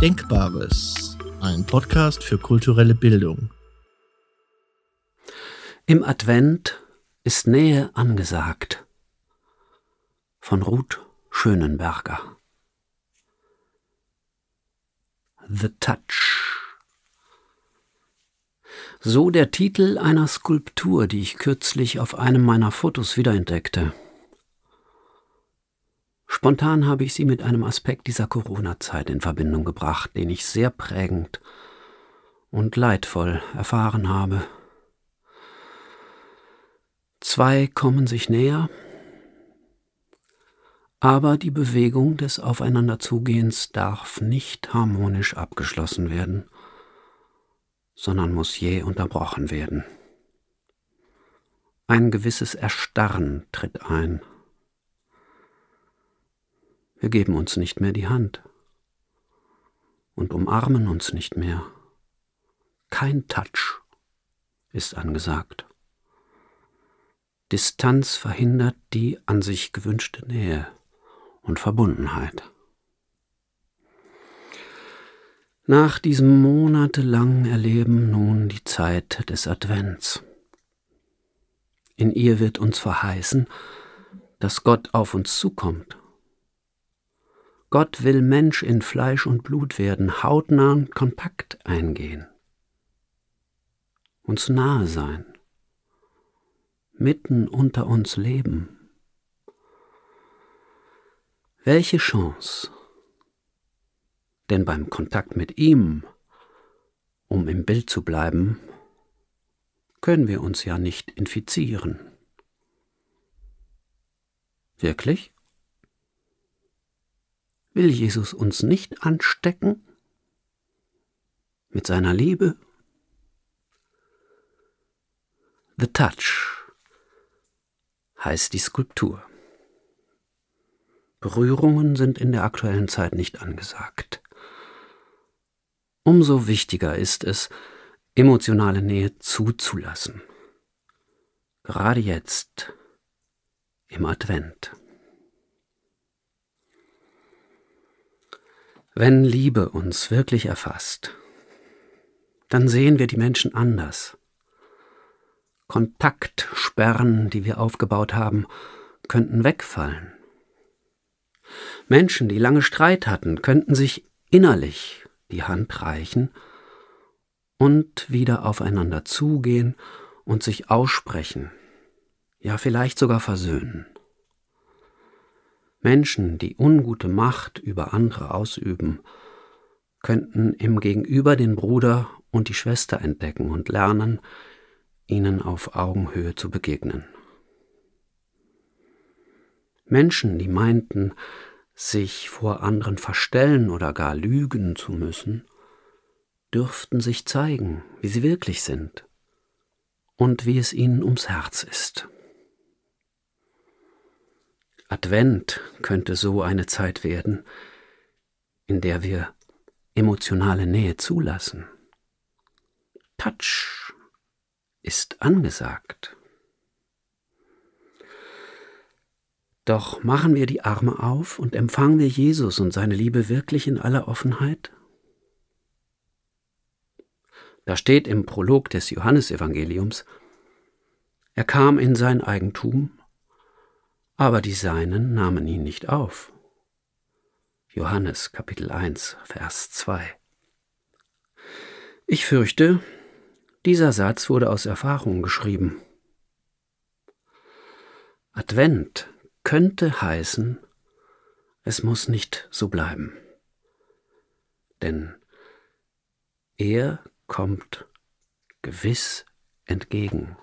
Denkbares, ein Podcast für kulturelle Bildung. Im Advent ist Nähe angesagt. Von Ruth Schönenberger. The Touch. So der Titel einer Skulptur, die ich kürzlich auf einem meiner Fotos wiederentdeckte. Spontan habe ich sie mit einem Aspekt dieser Corona-Zeit in Verbindung gebracht, den ich sehr prägend und leidvoll erfahren habe. Zwei kommen sich näher, aber die Bewegung des Aufeinanderzugehens darf nicht harmonisch abgeschlossen werden, sondern muss je unterbrochen werden. Ein gewisses Erstarren tritt ein. Wir geben uns nicht mehr die Hand und umarmen uns nicht mehr. Kein Touch ist angesagt. Distanz verhindert die an sich gewünschte Nähe und Verbundenheit. Nach diesem monatelangen Erleben nun die Zeit des Advents. In ihr wird uns verheißen, dass Gott auf uns zukommt Gott will Mensch in Fleisch und Blut werden, hautnahen Kontakt eingehen, uns nahe sein, mitten unter uns leben. Welche Chance? Denn beim Kontakt mit ihm, um im Bild zu bleiben, können wir uns ja nicht infizieren. Wirklich? Will Jesus uns nicht anstecken mit seiner Liebe? The Touch heißt die Skulptur. Berührungen sind in der aktuellen Zeit nicht angesagt. Umso wichtiger ist es, emotionale Nähe zuzulassen. Gerade jetzt, im Advent. Wenn Liebe uns wirklich erfasst, dann sehen wir die Menschen anders. Kontaktsperren, die wir aufgebaut haben, könnten wegfallen. Menschen, die lange Streit hatten, könnten sich innerlich die Hand reichen und wieder aufeinander zugehen und sich aussprechen, ja vielleicht sogar versöhnen. Menschen, die ungute Macht über andere ausüben, könnten im Gegenüber den Bruder und die Schwester entdecken und lernen, ihnen auf Augenhöhe zu begegnen. Menschen, die meinten, sich vor anderen verstellen oder gar lügen zu müssen, dürften sich zeigen, wie sie wirklich sind und wie es ihnen ums Herz ist. Advent könnte so eine Zeit werden, in der wir emotionale Nähe zulassen. Touch ist angesagt. Doch machen wir die Arme auf und empfangen wir Jesus und seine Liebe wirklich in aller Offenheit? Da steht im Prolog des Johannesevangeliums, er kam in sein Eigentum, aber die Seinen nahmen ihn nicht auf. Johannes Kapitel 1, Vers 2. Ich fürchte, dieser Satz wurde aus Erfahrung geschrieben. Advent könnte heißen, es muss nicht so bleiben. Denn er kommt gewiss entgegen.